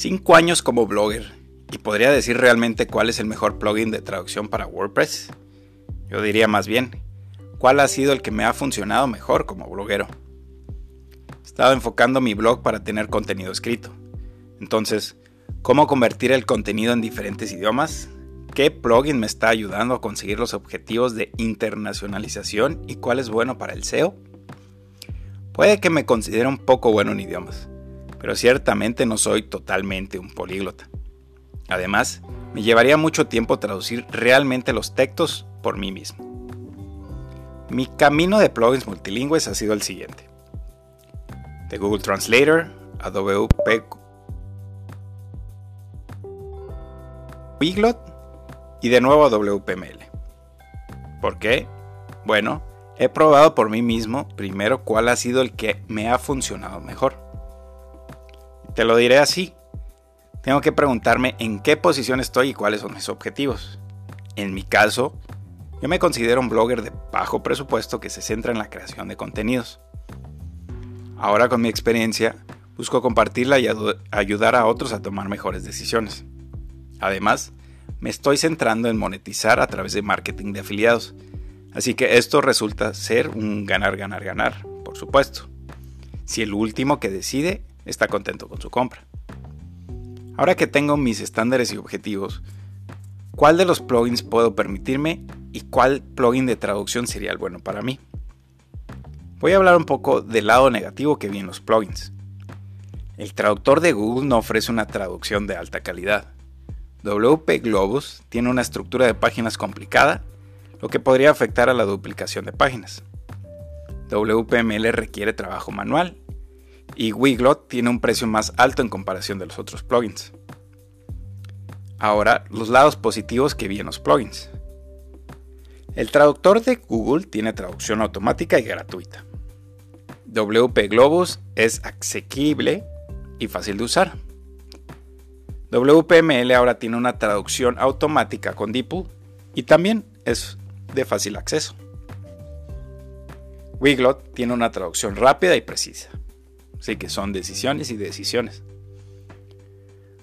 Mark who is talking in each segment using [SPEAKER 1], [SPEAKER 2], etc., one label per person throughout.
[SPEAKER 1] 5 años como blogger y podría decir realmente cuál es el mejor plugin de traducción para WordPress. Yo diría más bien, cuál ha sido el que me ha funcionado mejor como bloguero. He estado enfocando mi blog para tener contenido escrito. Entonces, ¿cómo convertir el contenido en diferentes idiomas? ¿Qué plugin me está ayudando a conseguir los objetivos de internacionalización y cuál es bueno para el SEO? Puede que me considere un poco bueno en idiomas, pero ciertamente no soy totalmente un políglota. Además, me llevaría mucho tiempo traducir realmente los textos por mí mismo. Mi camino de plugins multilingües ha sido el siguiente. De Google Translator a WP Wiglot y de nuevo WPML. ¿Por qué? Bueno, he probado por mí mismo primero cuál ha sido el que me ha funcionado mejor. Te lo diré así. Tengo que preguntarme en qué posición estoy y cuáles son mis objetivos. En mi caso, yo me considero un blogger de bajo presupuesto que se centra en la creación de contenidos. Ahora con mi experiencia, busco compartirla y ayudar a otros a tomar mejores decisiones. Además, me estoy centrando en monetizar a través de marketing de afiliados. Así que esto resulta ser un ganar, ganar, ganar, por supuesto. Si el último que decide está contento con su compra. Ahora que tengo mis estándares y objetivos, ¿cuál de los plugins puedo permitirme y cuál plugin de traducción sería el bueno para mí? Voy a hablar un poco del lado negativo que vi en los plugins. El traductor de Google no ofrece una traducción de alta calidad. WP Globus tiene una estructura de páginas complicada, lo que podría afectar a la duplicación de páginas. WPML requiere trabajo manual y Wiglot tiene un precio más alto en comparación de los otros plugins. Ahora, los lados positivos que vi en los plugins. El traductor de Google tiene traducción automática y gratuita. WP Globus es asequible y fácil de usar. WPML ahora tiene una traducción automática con DeepL y también es de fácil acceso. Wiglot tiene una traducción rápida y precisa. Así que son decisiones y decisiones.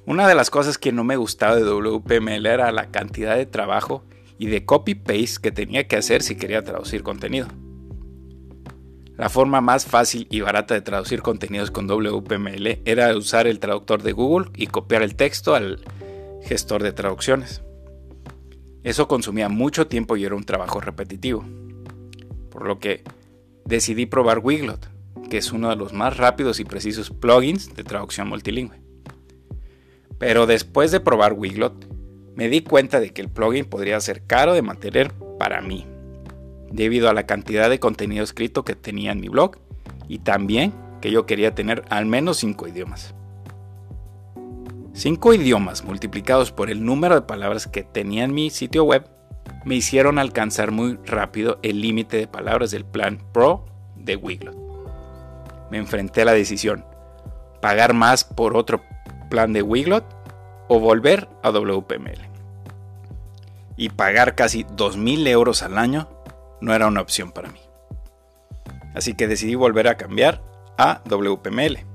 [SPEAKER 1] Una de las cosas que no me gustaba de WPML era la cantidad de trabajo y de copy-paste que tenía que hacer si quería traducir contenido. La forma más fácil y barata de traducir contenidos con WPML era usar el traductor de Google y copiar el texto al gestor de traducciones. Eso consumía mucho tiempo y era un trabajo repetitivo. Por lo que decidí probar Wiglot, que es uno de los más rápidos y precisos plugins de traducción multilingüe. Pero después de probar Wiglot, me di cuenta de que el plugin podría ser caro de mantener para mí debido a la cantidad de contenido escrito que tenía en mi blog y también que yo quería tener al menos 5 idiomas. 5 idiomas multiplicados por el número de palabras que tenía en mi sitio web me hicieron alcanzar muy rápido el límite de palabras del plan Pro de Wiglot. Me enfrenté a la decisión, pagar más por otro plan de Wiglot o volver a WPML. Y pagar casi 2.000 euros al año no era una opción para mí. Así que decidí volver a cambiar a WPML.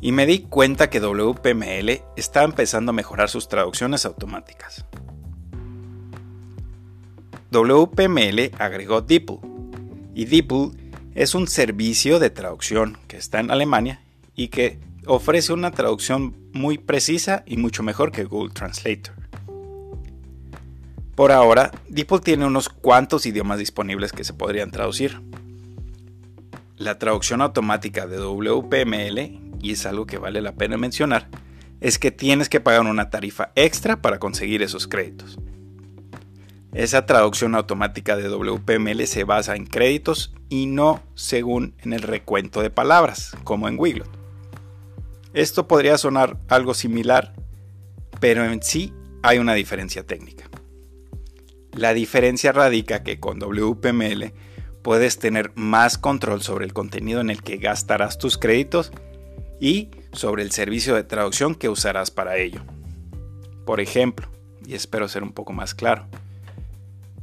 [SPEAKER 1] Y me di cuenta que WPML estaba empezando a mejorar sus traducciones automáticas. WPML agregó DeepL. Y DeepL es un servicio de traducción que está en Alemania y que ofrece una traducción muy precisa y mucho mejor que Google Translator. Por ahora, DeepL tiene unos cuantos idiomas disponibles que se podrían traducir. La traducción automática de WPML, y es algo que vale la pena mencionar, es que tienes que pagar una tarifa extra para conseguir esos créditos. Esa traducción automática de WPML se basa en créditos y no según en el recuento de palabras, como en Wiglot. Esto podría sonar algo similar, pero en sí hay una diferencia técnica. La diferencia radica que con WPML puedes tener más control sobre el contenido en el que gastarás tus créditos y sobre el servicio de traducción que usarás para ello. Por ejemplo, y espero ser un poco más claro,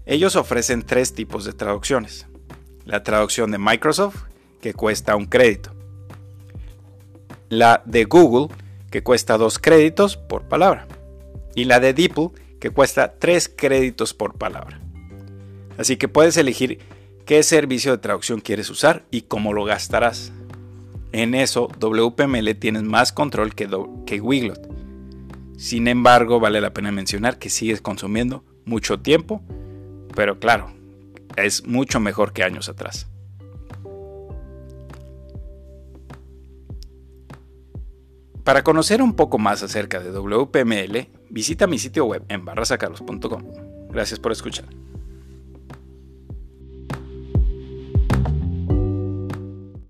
[SPEAKER 1] ellos ofrecen tres tipos de traducciones. La traducción de Microsoft, que cuesta un crédito. La de Google, que cuesta 2 créditos por palabra, y la de DeepL, que cuesta 3 créditos por palabra. Así que puedes elegir qué servicio de traducción quieres usar y cómo lo gastarás. En eso, WPML tienes más control que, que Wiglot. Sin embargo, vale la pena mencionar que sigues consumiendo mucho tiempo, pero claro, es mucho mejor que años atrás. Para conocer un poco más acerca de WPML, visita mi sitio web en barrasacarlos.com. Gracias por escuchar.